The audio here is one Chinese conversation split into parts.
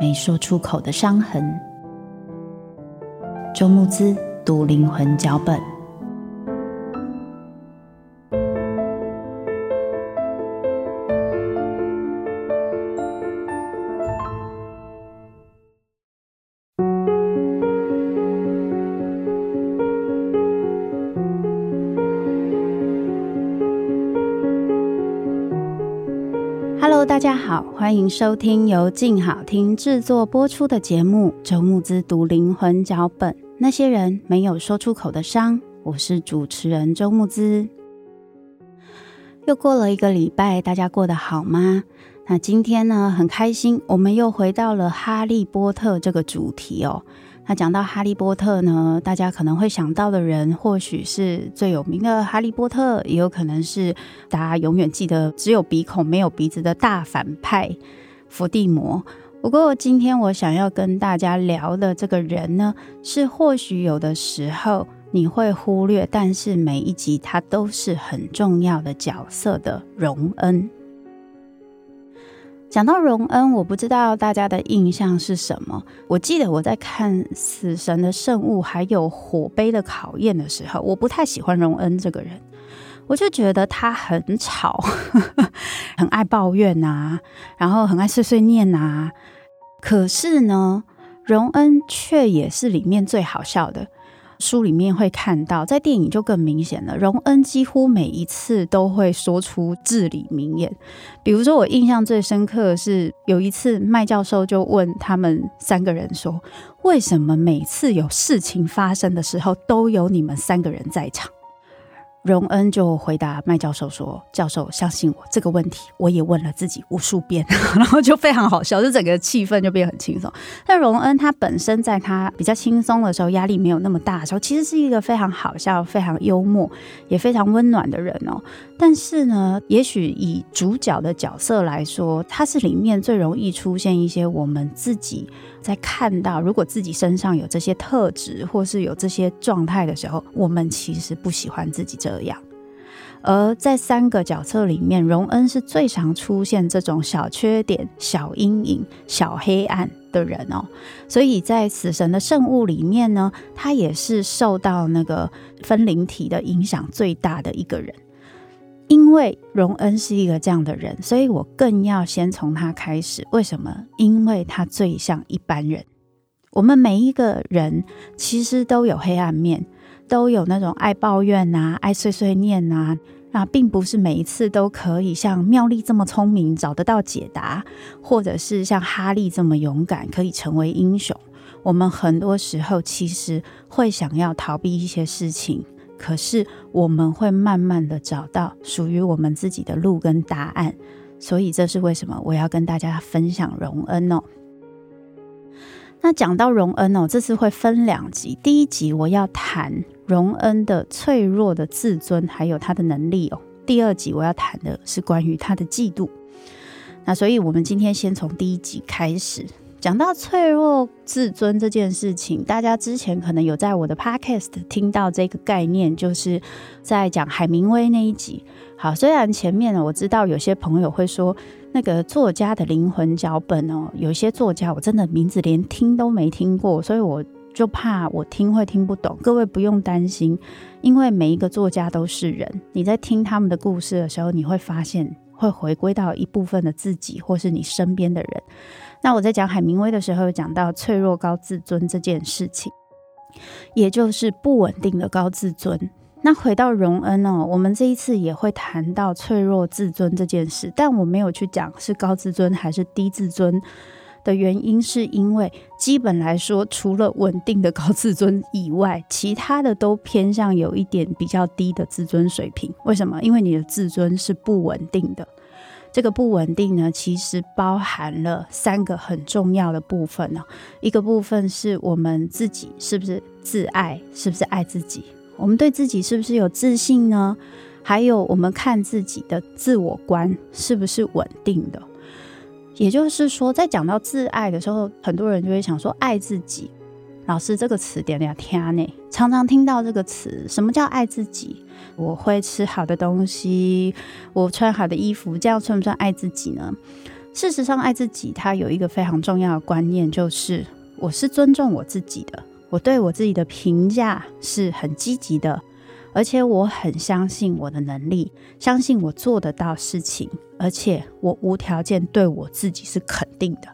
没说出口的伤痕。周慕姿。读灵魂脚本。Hello，大家好，欢迎收听由静好听制作播出的节目《周慕姿读灵魂脚本》。那些人没有说出口的伤，我是主持人周慕姿。又过了一个礼拜，大家过得好吗？那今天呢，很开心，我们又回到了哈利波特这个主题哦。那讲到哈利波特呢，大家可能会想到的人，或许是最有名的哈利波特，也有可能是大家永远记得只有鼻孔没有鼻子的大反派伏地魔。不过，今天我想要跟大家聊的这个人呢，是或许有的时候你会忽略，但是每一集他都是很重要的角色的荣恩。讲到荣恩，我不知道大家的印象是什么。我记得我在看《死神的圣物》还有《火杯的考验》的时候，我不太喜欢荣恩这个人。我就觉得他很吵，很爱抱怨呐，然后很爱碎碎念呐。可是呢，荣恩却也是里面最好笑的。书里面会看到，在电影就更明显了。荣恩几乎每一次都会说出至理名言。比如说，我印象最深刻的是有一次麦教授就问他们三个人说：“为什么每次有事情发生的时候，都有你们三个人在场？”荣恩就回答麦教授说：“教授，相信我，这个问题我也问了自己无数遍，然后就非常好笑，就整个气氛就变很轻松。但荣恩他本身在他比较轻松的时候，压力没有那么大的时候，其实是一个非常好笑、非常幽默、也非常温暖的人哦。但是呢，也许以主角的角色来说，他是里面最容易出现一些我们自己。”在看到如果自己身上有这些特质，或是有这些状态的时候，我们其实不喜欢自己这这样。而在三个角色里面，荣恩是最常出现这种小缺点、小阴影、小黑暗的人哦。所以在《死神的圣物》里面呢，他也是受到那个分灵体的影响最大的一个人。因为荣恩是一个这样的人，所以我更要先从他开始。为什么？因为他最像一般人。我们每一个人其实都有黑暗面，都有那种爱抱怨啊、爱碎碎念啊。那并不是每一次都可以像妙丽这么聪明，找得到解答，或者是像哈利这么勇敢，可以成为英雄。我们很多时候其实会想要逃避一些事情。可是我们会慢慢的找到属于我们自己的路跟答案，所以这是为什么我要跟大家分享荣恩哦。那讲到荣恩哦，这次会分两集，第一集我要谈荣恩的脆弱的自尊，还有他的能力哦。第二集我要谈的是关于他的嫉妒。那所以我们今天先从第一集开始。讲到脆弱自尊这件事情，大家之前可能有在我的 podcast 听到这个概念，就是在讲海明威那一集。好，虽然前面呢，我知道有些朋友会说那个作家的灵魂脚本哦，有些作家我真的名字连听都没听过，所以我就怕我听会听不懂。各位不用担心，因为每一个作家都是人，你在听他们的故事的时候，你会发现会回归到一部分的自己，或是你身边的人。那我在讲海明威的时候，有讲到脆弱高自尊这件事情，也就是不稳定的高自尊。那回到荣恩哦，我们这一次也会谈到脆弱自尊这件事，但我没有去讲是高自尊还是低自尊的原因，是因为基本来说，除了稳定的高自尊以外，其他的都偏向有一点比较低的自尊水平。为什么？因为你的自尊是不稳定的。这个不稳定呢，其实包含了三个很重要的部分呢。一个部分是我们自己是不是自爱，是不是爱自己？我们对自己是不是有自信呢？还有我们看自己的自我观是不是稳定的？也就是说，在讲到自爱的时候，很多人就会想说，爱自己。老师这个词点点天呢，常常听到这个词，什么叫爱自己？我会吃好的东西，我穿好的衣服，这样算不算爱自己呢？事实上，爱自己它有一个非常重要的观念，就是我是尊重我自己的。我对我自己的评价是很积极的，而且我很相信我的能力，相信我做得到事情，而且我无条件对我自己是肯定的，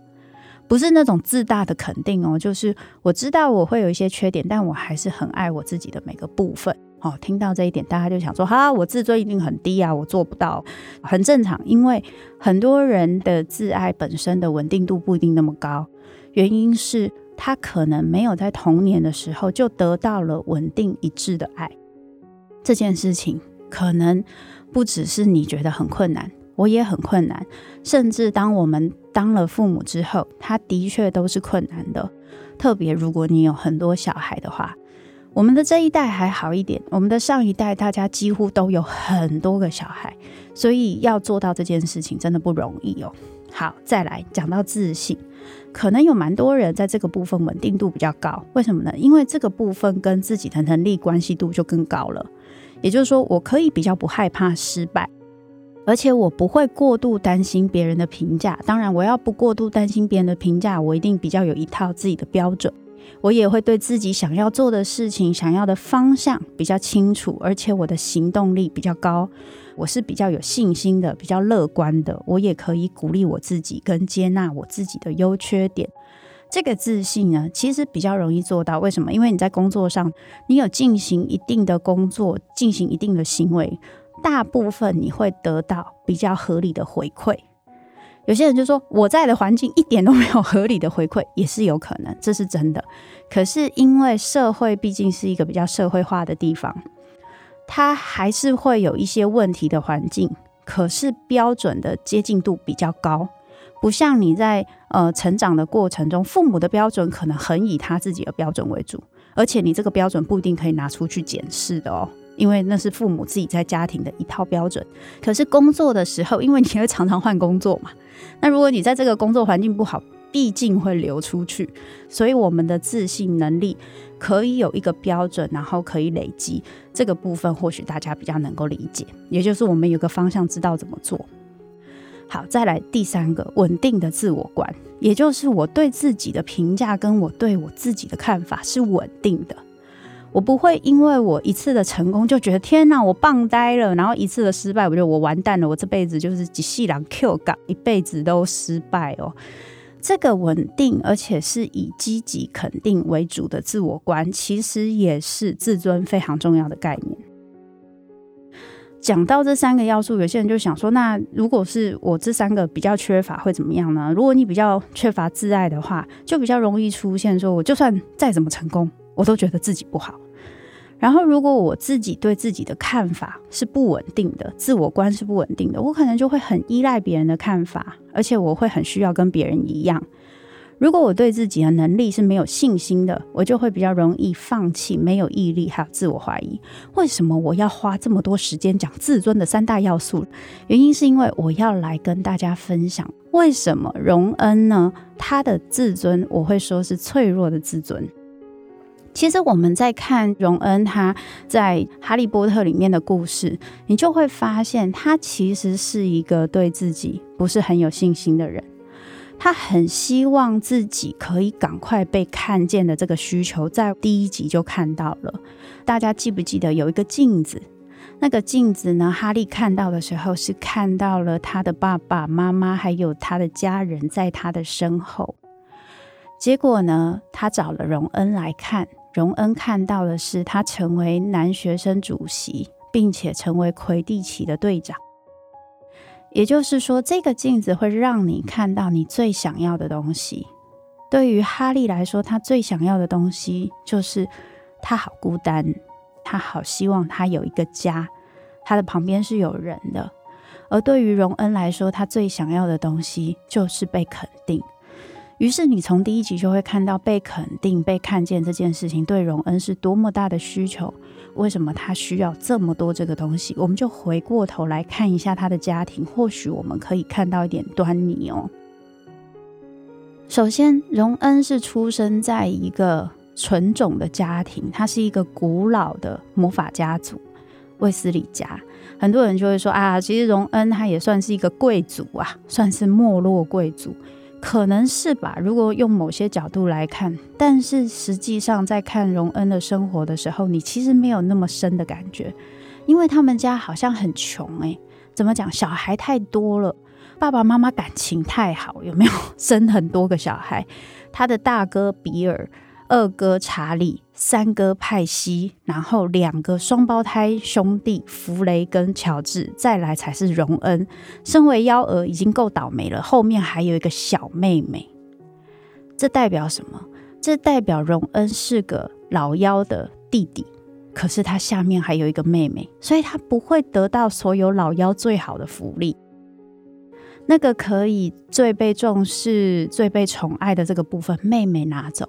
不是那种自大的肯定哦，就是我知道我会有一些缺点，但我还是很爱我自己的每个部分。哦，听到这一点，大家就想说，哈，我自尊一定很低啊，我做不到，很正常，因为很多人的自爱本身的稳定度不一定那么高，原因是。他可能没有在童年的时候就得到了稳定一致的爱，这件事情可能不只是你觉得很困难，我也很困难。甚至当我们当了父母之后，他的确都是困难的。特别如果你有很多小孩的话，我们的这一代还好一点，我们的上一代大家几乎都有很多个小孩，所以要做到这件事情真的不容易哦。好，再来讲到自信。可能有蛮多人在这个部分稳定度比较高，为什么呢？因为这个部分跟自己的能力关系度就更高了。也就是说，我可以比较不害怕失败，而且我不会过度担心别人的评价。当然，我要不过度担心别人的评价，我一定比较有一套自己的标准。我也会对自己想要做的事情、想要的方向比较清楚，而且我的行动力比较高。我是比较有信心的，比较乐观的。我也可以鼓励我自己，跟接纳我自己的优缺点。这个自信呢，其实比较容易做到。为什么？因为你在工作上，你有进行一定的工作，进行一定的行为，大部分你会得到比较合理的回馈。有些人就说，我在的环境一点都没有合理的回馈，也是有可能，这是真的。可是因为社会毕竟是一个比较社会化的地方。它还是会有一些问题的环境，可是标准的接近度比较高，不像你在呃成长的过程中，父母的标准可能很以他自己的标准为主，而且你这个标准不一定可以拿出去检视的哦，因为那是父母自己在家庭的一套标准。可是工作的时候，因为你会常常换工作嘛，那如果你在这个工作环境不好，毕竟会流出去，所以我们的自信能力可以有一个标准，然后可以累积这个部分，或许大家比较能够理解。也就是我们有个方向，知道怎么做。好，再来第三个，稳定的自我观，也就是我对自己的评价跟我对我自己的看法是稳定的。我不会因为我一次的成功就觉得天哪，我棒呆了，然后一次的失败，我觉得我完蛋了，我这辈子就是一世人 Q 港，一辈子都失败哦。这个稳定而且是以积极肯定为主的自我观，其实也是自尊非常重要的概念。讲到这三个要素，有些人就想说：那如果是我这三个比较缺乏，会怎么样呢？如果你比较缺乏自爱的话，就比较容易出现说，我就算再怎么成功，我都觉得自己不好。然后，如果我自己对自己的看法是不稳定的，自我观是不稳定的，我可能就会很依赖别人的看法，而且我会很需要跟别人一样。如果我对自己的能力是没有信心的，我就会比较容易放弃，没有毅力，还有自我怀疑。为什么我要花这么多时间讲自尊的三大要素？原因是因为我要来跟大家分享，为什么荣恩呢？他的自尊，我会说是脆弱的自尊。其实我们在看荣恩他在《哈利波特》里面的故事，你就会发现他其实是一个对自己不是很有信心的人。他很希望自己可以赶快被看见的这个需求，在第一集就看到了。大家记不记得有一个镜子？那个镜子呢？哈利看到的时候是看到了他的爸爸妈妈还有他的家人在他的身后。结果呢，他找了荣恩来看，荣恩看到的是他成为男学生主席，并且成为魁地奇的队长。也就是说，这个镜子会让你看到你最想要的东西。对于哈利来说，他最想要的东西就是他好孤单，他好希望他有一个家，他的旁边是有人的。而对于荣恩来说，他最想要的东西就是被肯定。于是，你从第一集就会看到被肯定、被看见这件事情对荣恩是多么大的需求。为什么他需要这么多这个东西？我们就回过头来看一下他的家庭，或许我们可以看到一点端倪哦。首先，荣恩是出生在一个纯种的家庭，他是一个古老的魔法家族——卫斯理家。很多人就会说啊，其实荣恩他也算是一个贵族啊，算是没落贵族。可能是吧，如果用某些角度来看，但是实际上在看荣恩的生活的时候，你其实没有那么深的感觉，因为他们家好像很穷诶，怎么讲？小孩太多了，爸爸妈妈感情太好，有没有 生很多个小孩？他的大哥比尔。二哥查理，三哥派西，然后两个双胞胎兄弟弗雷跟乔治，再来才是荣恩。身为幺儿已经够倒霉了，后面还有一个小妹妹。这代表什么？这代表荣恩是个老幺的弟弟，可是他下面还有一个妹妹，所以他不会得到所有老幺最好的福利。那个可以最被重视、最被宠爱的这个部分，妹妹拿走。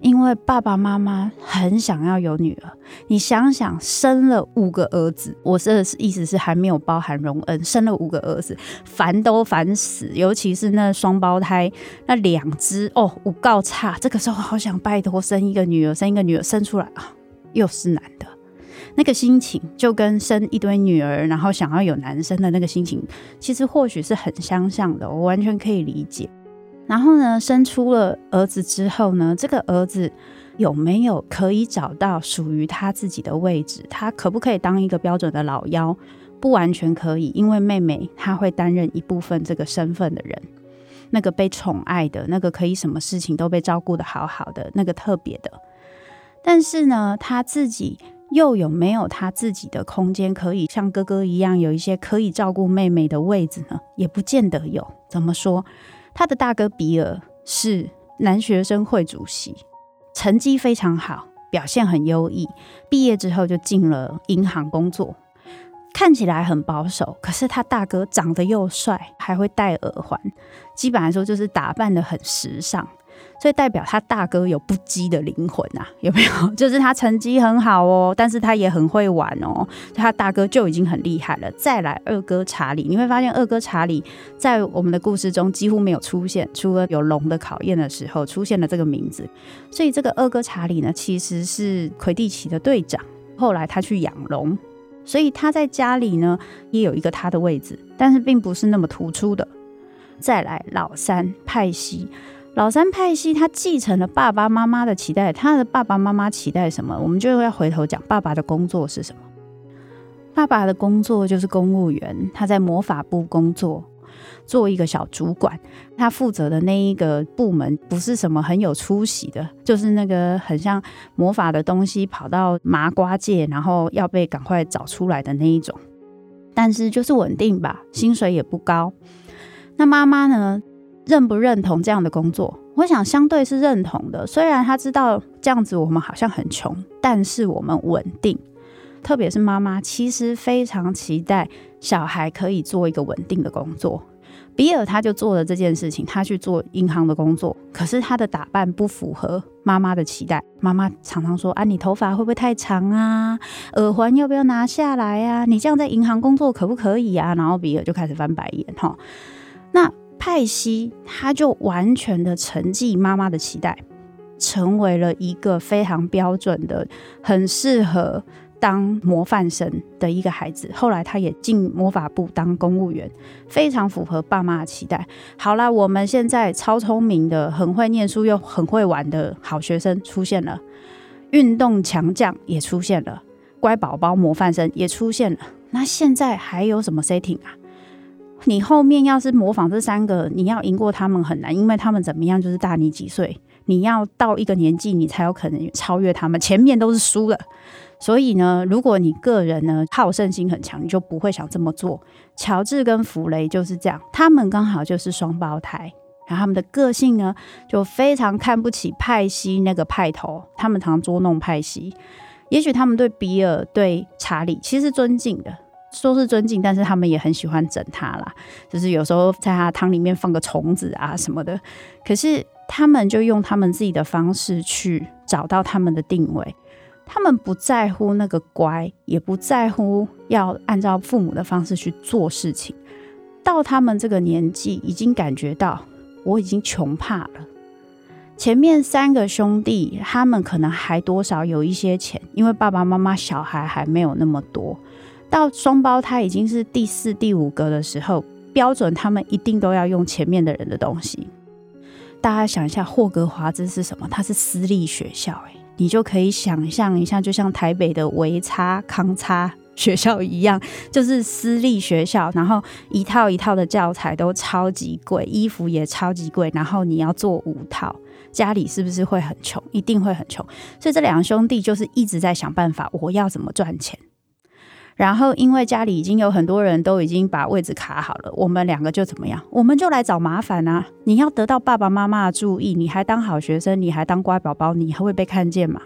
因为爸爸妈妈很想要有女儿，你想想，生了五个儿子，我说的是意思是还没有包含荣恩，生了五个儿子，烦都烦死，尤其是那双胞胎那两只哦，五告差，这个时候好想拜托生一个女儿，生一个女儿生出来啊，又是男的，那个心情就跟生一堆女儿，然后想要有男生的那个心情，其实或许是很相像的，我完全可以理解。然后呢，生出了儿子之后呢，这个儿子有没有可以找到属于他自己的位置？他可不可以当一个标准的老幺？不完全可以，因为妹妹她会担任一部分这个身份的人，那个被宠爱的，那个可以什么事情都被照顾得好好的，那个特别的。但是呢，他自己又有没有他自己的空间，可以像哥哥一样有一些可以照顾妹妹的位置呢？也不见得有。怎么说？他的大哥比尔是男学生会主席，成绩非常好，表现很优异。毕业之后就进了银行工作，看起来很保守。可是他大哥长得又帅，还会戴耳环，基本来说就是打扮的很时尚。所以代表他大哥有不羁的灵魂啊，有没有？就是他成绩很好哦，但是他也很会玩哦，他大哥就已经很厉害了。再来二哥查理，你会发现二哥查理在我们的故事中几乎没有出现，除了有龙的考验的时候出现了这个名字。所以这个二哥查理呢，其实是魁地奇的队长，后来他去养龙，所以他在家里呢也有一个他的位置，但是并不是那么突出的。再来老三派西。老三派系，他继承了爸爸妈妈的期待。他的爸爸妈妈期待什么？我们就要回头讲爸爸的工作是什么。爸爸的工作就是公务员，他在魔法部工作，做一个小主管。他负责的那一个部门不是什么很有出息的，就是那个很像魔法的东西跑到麻瓜界，然后要被赶快找出来的那一种。但是就是稳定吧，薪水也不高。那妈妈呢？认不认同这样的工作？我想相对是认同的。虽然他知道这样子我们好像很穷，但是我们稳定。特别是妈妈，其实非常期待小孩可以做一个稳定的工作。比尔他就做了这件事情，他去做银行的工作，可是他的打扮不符合妈妈的期待。妈妈常常说：“啊，你头发会不会太长啊？耳环要不要拿下来啊？你这样在银行工作可不可以啊？”然后比尔就开始翻白眼哈。那派西他就完全的承继妈妈的期待，成为了一个非常标准的、很适合。当模范生的一个孩子，后来他也进魔法部当公务员，非常符合爸妈的期待。好啦，我们现在超聪明的、很会念书又很会玩的好学生出现了，运动强将也出现了，乖宝宝模范生也出现了。那现在还有什么 setting 啊？你后面要是模仿这三个，你要赢过他们很难，因为他们怎么样就是大你几岁，你要到一个年纪，你才有可能超越他们，前面都是输了。所以呢，如果你个人呢好胜心很强，你就不会想这么做。乔治跟弗雷就是这样，他们刚好就是双胞胎，然后他们的个性呢就非常看不起派西那个派头，他们常捉弄派西。也许他们对比尔、对查理其实尊敬的，说是尊敬，但是他们也很喜欢整他啦，就是有时候在他汤里面放个虫子啊什么的。可是他们就用他们自己的方式去找到他们的定位。他们不在乎那个乖，也不在乎要按照父母的方式去做事情。到他们这个年纪，已经感觉到我已经穷怕了。前面三个兄弟，他们可能还多少有一些钱，因为爸爸妈妈小孩还没有那么多。到双胞胎已经是第四、第五个的时候，标准他们一定都要用前面的人的东西。大家想一下，霍格华兹是什么？它是私立学校，欸，你就可以想象一下，就像台北的维差康差学校一样，就是私立学校，然后一套一套的教材都超级贵，衣服也超级贵，然后你要做五套，家里是不是会很穷？一定会很穷。所以这两兄弟就是一直在想办法，我要怎么赚钱。然后，因为家里已经有很多人都已经把位置卡好了，我们两个就怎么样？我们就来找麻烦啊！你要得到爸爸妈妈的注意，你还当好学生，你还当乖宝宝，你还会被看见吗？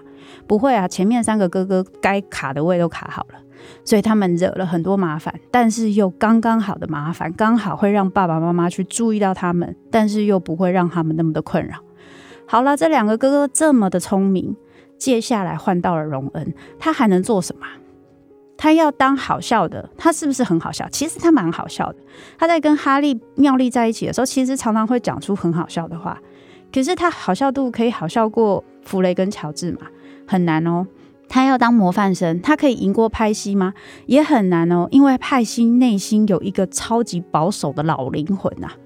不会啊！前面三个哥哥该卡的位都卡好了，所以他们惹了很多麻烦，但是又刚刚好的麻烦，刚好会让爸爸妈妈去注意到他们，但是又不会让他们那么的困扰。好了，这两个哥哥这么的聪明，接下来换到了荣恩，他还能做什么？他要当好笑的，他是不是很好笑？其实他蛮好笑的。他在跟哈利、妙丽在一起的时候，其实常常会讲出很好笑的话。可是他好笑度可以好笑过弗雷跟乔治吗？很难哦。他要当模范生，他可以赢过派西吗？也很难哦，因为派西内心有一个超级保守的老灵魂呐、啊。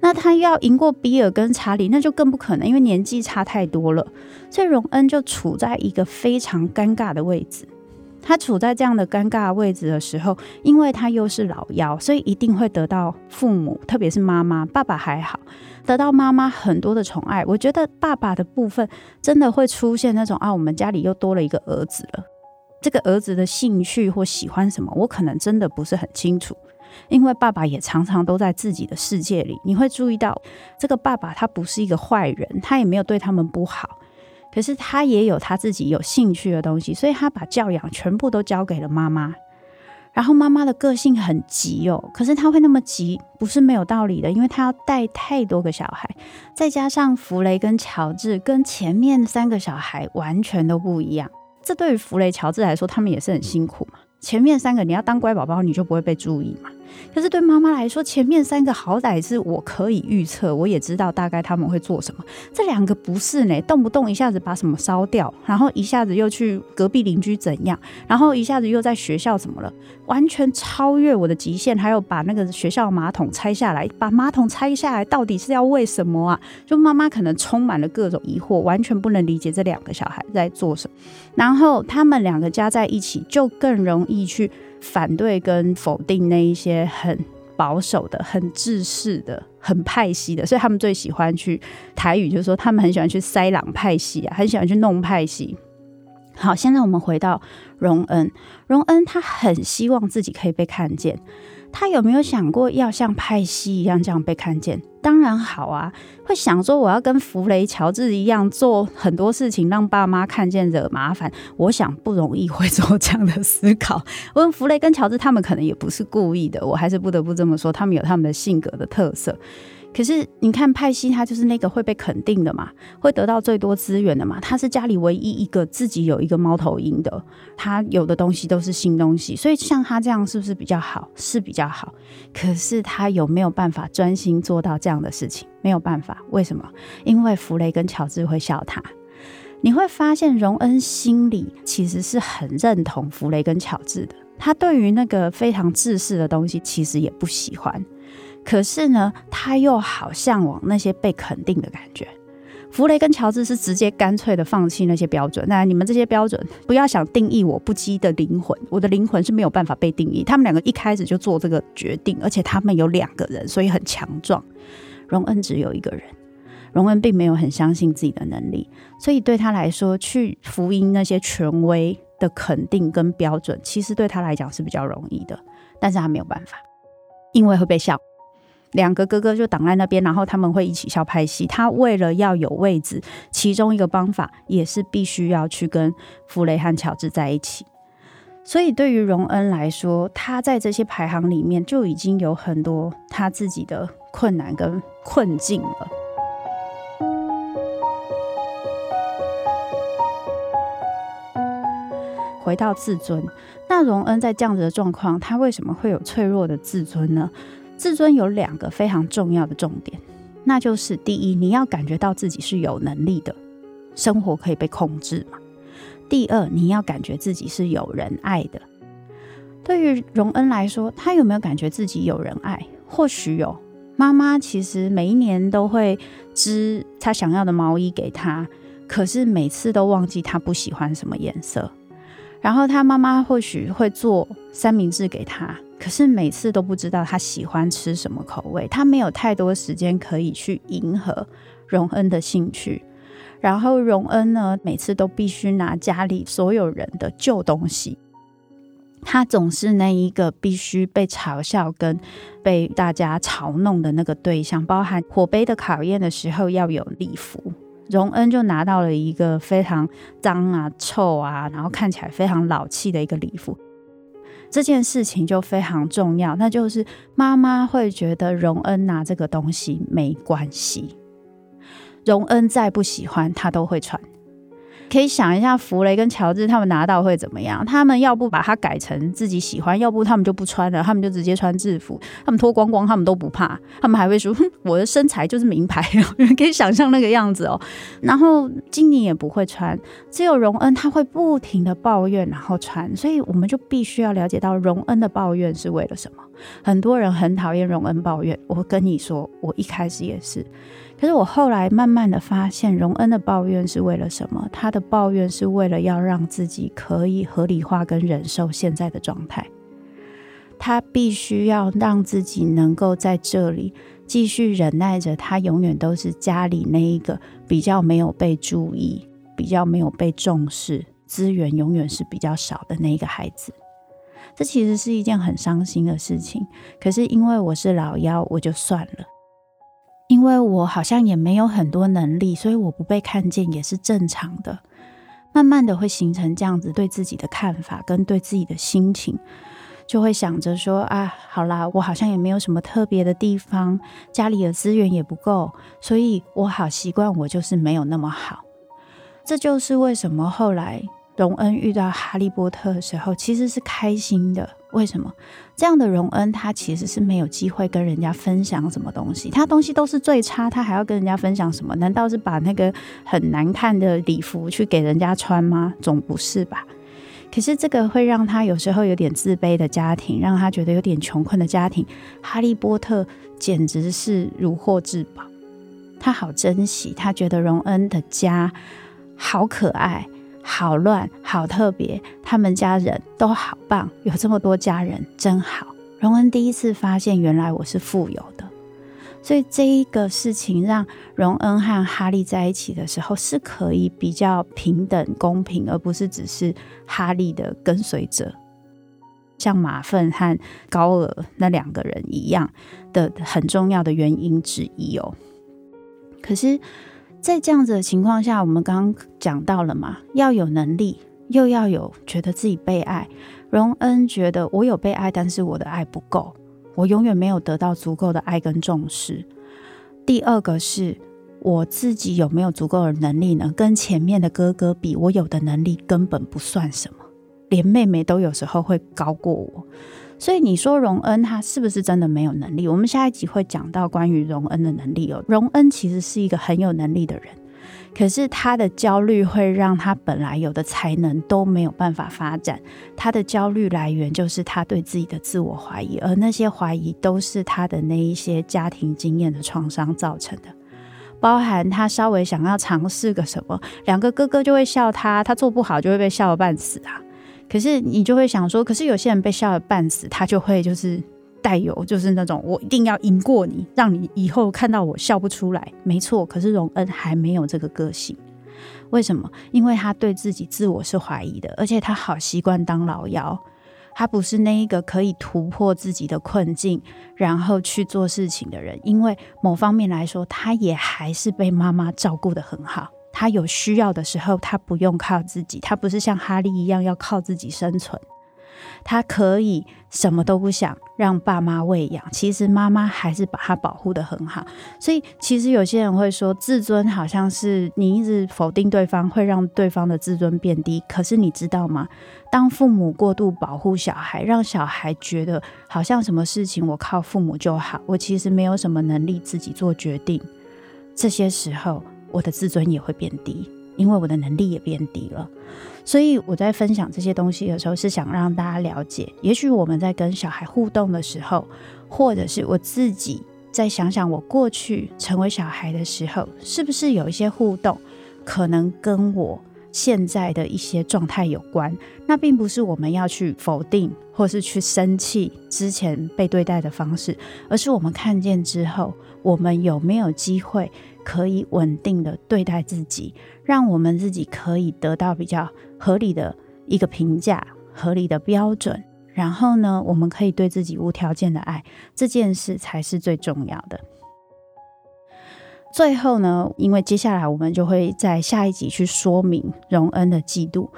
那他要赢过比尔跟查理，那就更不可能，因为年纪差太多了。所以荣恩就处在一个非常尴尬的位置。他处在这样的尴尬位置的时候，因为他又是老幺，所以一定会得到父母，特别是妈妈。爸爸还好，得到妈妈很多的宠爱。我觉得爸爸的部分真的会出现那种啊，我们家里又多了一个儿子了。这个儿子的兴趣或喜欢什么，我可能真的不是很清楚，因为爸爸也常常都在自己的世界里。你会注意到，这个爸爸他不是一个坏人，他也没有对他们不好。可是他也有他自己有兴趣的东西，所以他把教养全部都交给了妈妈。然后妈妈的个性很急哦，可是他会那么急，不是没有道理的，因为他要带太多个小孩，再加上弗雷跟乔治跟前面三个小孩完全都不一样，这对于弗雷、乔治来说，他们也是很辛苦嘛。前面三个你要当乖宝宝，你就不会被注意嘛。可是对妈妈来说，前面三个好歹是我可以预测，我也知道大概他们会做什么。这两个不是呢，动不动一下子把什么烧掉，然后一下子又去隔壁邻居怎样，然后一下子又在学校怎么了，完全超越我的极限。还有把那个学校马桶拆下来，把马桶拆下来到底是要为什么啊？就妈妈可能充满了各种疑惑，完全不能理解这两个小孩在做什么。然后他们两个加在一起，就更容易去。反对跟否定那一些很保守的、很制式的、很派系的，所以他们最喜欢去台语，就是说他们很喜欢去塞朗派系啊，很喜欢去弄派系。好，现在我们回到荣恩，荣恩他很希望自己可以被看见，他有没有想过要像派西一样这样被看见？当然好啊，会想说我要跟弗雷、乔治一样做很多事情，让爸妈看见惹麻烦。我想不容易会做这样的思考。我问弗雷跟乔治，他们可能也不是故意的，我还是不得不这么说，他们有他们的性格的特色。可是你看派西，他就是那个会被肯定的嘛，会得到最多资源的嘛。他是家里唯一一个自己有一个猫头鹰的，他有的东西都是新东西，所以像他这样是不是比较好？是比较好。可是他有没有办法专心做到这样的事情？没有办法。为什么？因为弗雷跟乔治会笑他。你会发现荣恩心里其实是很认同弗雷跟乔治的，他对于那个非常自私的东西其实也不喜欢。可是呢，他又好向往那些被肯定的感觉。弗雷跟乔治是直接干脆的放弃那些标准。那你们这些标准，不要想定义我不羁的灵魂，我的灵魂是没有办法被定义。他们两个一开始就做这个决定，而且他们有两个人，所以很强壮。荣恩只有一个人，荣恩并没有很相信自己的能力，所以对他来说，去福音那些权威的肯定跟标准，其实对他来讲是比较容易的。但是他没有办法，因为会被笑。两个哥哥就挡在那边，然后他们会一起笑拍戏。他为了要有位置，其中一个方法也是必须要去跟弗雷和乔治在一起。所以对于荣恩来说，他在这些排行里面就已经有很多他自己的困难跟困境了。回到自尊，那荣恩在这样子的状况，他为什么会有脆弱的自尊呢？自尊有两个非常重要的重点，那就是第一，你要感觉到自己是有能力的，生活可以被控制嘛。第二，你要感觉自己是有人爱的。对于荣恩来说，他有没有感觉自己有人爱？或许有，妈妈其实每一年都会织他想要的毛衣给他，可是每次都忘记他不喜欢什么颜色。然后他妈妈或许会做三明治给他。可是每次都不知道他喜欢吃什么口味，他没有太多时间可以去迎合荣恩的兴趣。然后荣恩呢，每次都必须拿家里所有人的旧东西，他总是那一个必须被嘲笑跟被大家嘲弄的那个对象。包含火杯的考验的时候要有礼服，荣恩就拿到了一个非常脏啊、臭啊，然后看起来非常老气的一个礼服。这件事情就非常重要，那就是妈妈会觉得荣恩拿这个东西没关系，荣恩再不喜欢他都会穿。可以想一下，弗雷跟乔治他们拿到会怎么样？他们要不把它改成自己喜欢，要不他们就不穿了，他们就直接穿制服，他们脱光光，他们都不怕，他们还会说：“，我的身材就是名牌。”可以想象那个样子哦。然后金妮也不会穿，只有荣恩他会不停的抱怨，然后穿。所以我们就必须要了解到荣恩的抱怨是为了什么。很多人很讨厌荣恩抱怨，我跟你说，我一开始也是。可是我后来慢慢的发现，荣恩的抱怨是为了什么？他的抱怨是为了要让自己可以合理化跟忍受现在的状态。他必须要让自己能够在这里继续忍耐着，他永远都是家里那一个比较没有被注意、比较没有被重视、资源永远是比较少的那一个孩子。这其实是一件很伤心的事情。可是因为我是老幺，我就算了。因为我好像也没有很多能力，所以我不被看见也是正常的。慢慢的会形成这样子对自己的看法跟对自己的心情，就会想着说啊，好啦，我好像也没有什么特别的地方，家里的资源也不够，所以我好习惯我就是没有那么好。这就是为什么后来荣恩遇到哈利波特的时候，其实是开心的。为什么这样的荣恩，他其实是没有机会跟人家分享什么东西，他东西都是最差，他还要跟人家分享什么？难道是把那个很难看的礼服去给人家穿吗？总不是吧？可是这个会让他有时候有点自卑的家庭，让他觉得有点穷困的家庭，哈利波特简直是如获至宝，他好珍惜，他觉得荣恩的家好可爱。好乱，好特别，他们家人都好棒，有这么多家人真好。荣恩第一次发现，原来我是富有的，所以这一个事情让荣恩和哈利在一起的时候是可以比较平等公平，而不是只是哈利的跟随者。像马粪和高尔那两个人一样的很重要的原因之一哦。可是，在这样子的情况下，我们刚刚讲到了嘛，要有能力，又要有觉得自己被爱。荣恩觉得我有被爱，但是我的爱不够，我永远没有得到足够的爱跟重视。第二个是我自己有没有足够的能力呢？跟前面的哥哥比，我有的能力根本不算什么，连妹妹都有时候会高过我。所以你说荣恩他是不是真的没有能力？我们下一集会讲到关于荣恩的能力哦。荣恩其实是一个很有能力的人，可是他的焦虑会让他本来有的才能都没有办法发展。他的焦虑来源就是他对自己的自我怀疑，而那些怀疑都是他的那一些家庭经验的创伤造成的，包含他稍微想要尝试个什么，两个哥哥就会笑他，他做不好就会被笑得半死啊。可是你就会想说，可是有些人被笑得半死，他就会就是带有就是那种我一定要赢过你，让你以后看到我笑不出来。没错，可是荣恩还没有这个个性，为什么？因为他对自己自我是怀疑的，而且他好习惯当老幺，他不是那一个可以突破自己的困境，然后去做事情的人。因为某方面来说，他也还是被妈妈照顾的很好。他有需要的时候，他不用靠自己，他不是像哈利一样要靠自己生存，他可以什么都不想，让爸妈喂养。其实妈妈还是把他保护得很好。所以，其实有些人会说，自尊好像是你一直否定对方，会让对方的自尊变低。可是你知道吗？当父母过度保护小孩，让小孩觉得好像什么事情我靠父母就好，我其实没有什么能力自己做决定。这些时候。我的自尊也会变低，因为我的能力也变低了。所以我在分享这些东西的时候，是想让大家了解，也许我们在跟小孩互动的时候，或者是我自己在想想我过去成为小孩的时候，是不是有一些互动，可能跟我现在的一些状态有关。那并不是我们要去否定，或是去生气之前被对待的方式，而是我们看见之后，我们有没有机会。可以稳定的对待自己，让我们自己可以得到比较合理的一个评价、合理的标准。然后呢，我们可以对自己无条件的爱，这件事才是最重要的。最后呢，因为接下来我们就会在下一集去说明荣恩的嫉妒。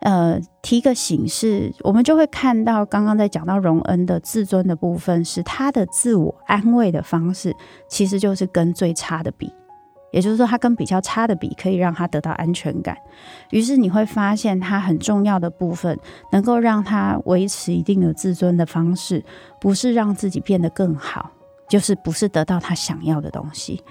呃，提个醒是，我们就会看到刚刚在讲到荣恩的自尊的部分，是他的自我安慰的方式，其实就是跟最差的比。也就是说，他跟比较差的比，可以让他得到安全感。于是你会发现，他很重要的部分，能够让他维持一定的自尊的方式，不是让自己变得更好，就是不是得到他想要的东西，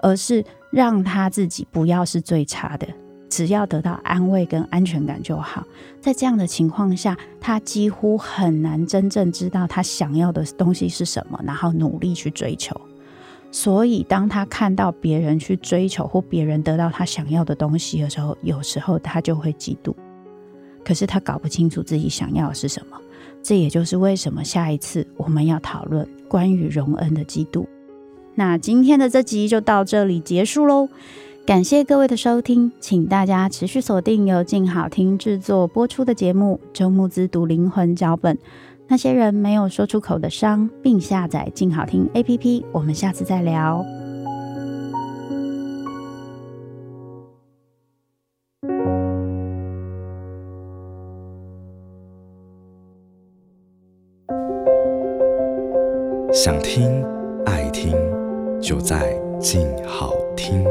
而是让他自己不要是最差的，只要得到安慰跟安全感就好。在这样的情况下，他几乎很难真正知道他想要的东西是什么，然后努力去追求。所以，当他看到别人去追求或别人得到他想要的东西的时候，有时候他就会嫉妒。可是他搞不清楚自己想要的是什么。这也就是为什么下一次我们要讨论关于荣恩的嫉妒。那今天的这集就到这里结束喽。感谢各位的收听，请大家持续锁定由静好听制作播出的节目《周慕姿读灵魂脚本》。那些人没有说出口的伤，并下载静好听 APP。我们下次再聊。想听爱听，就在静好听。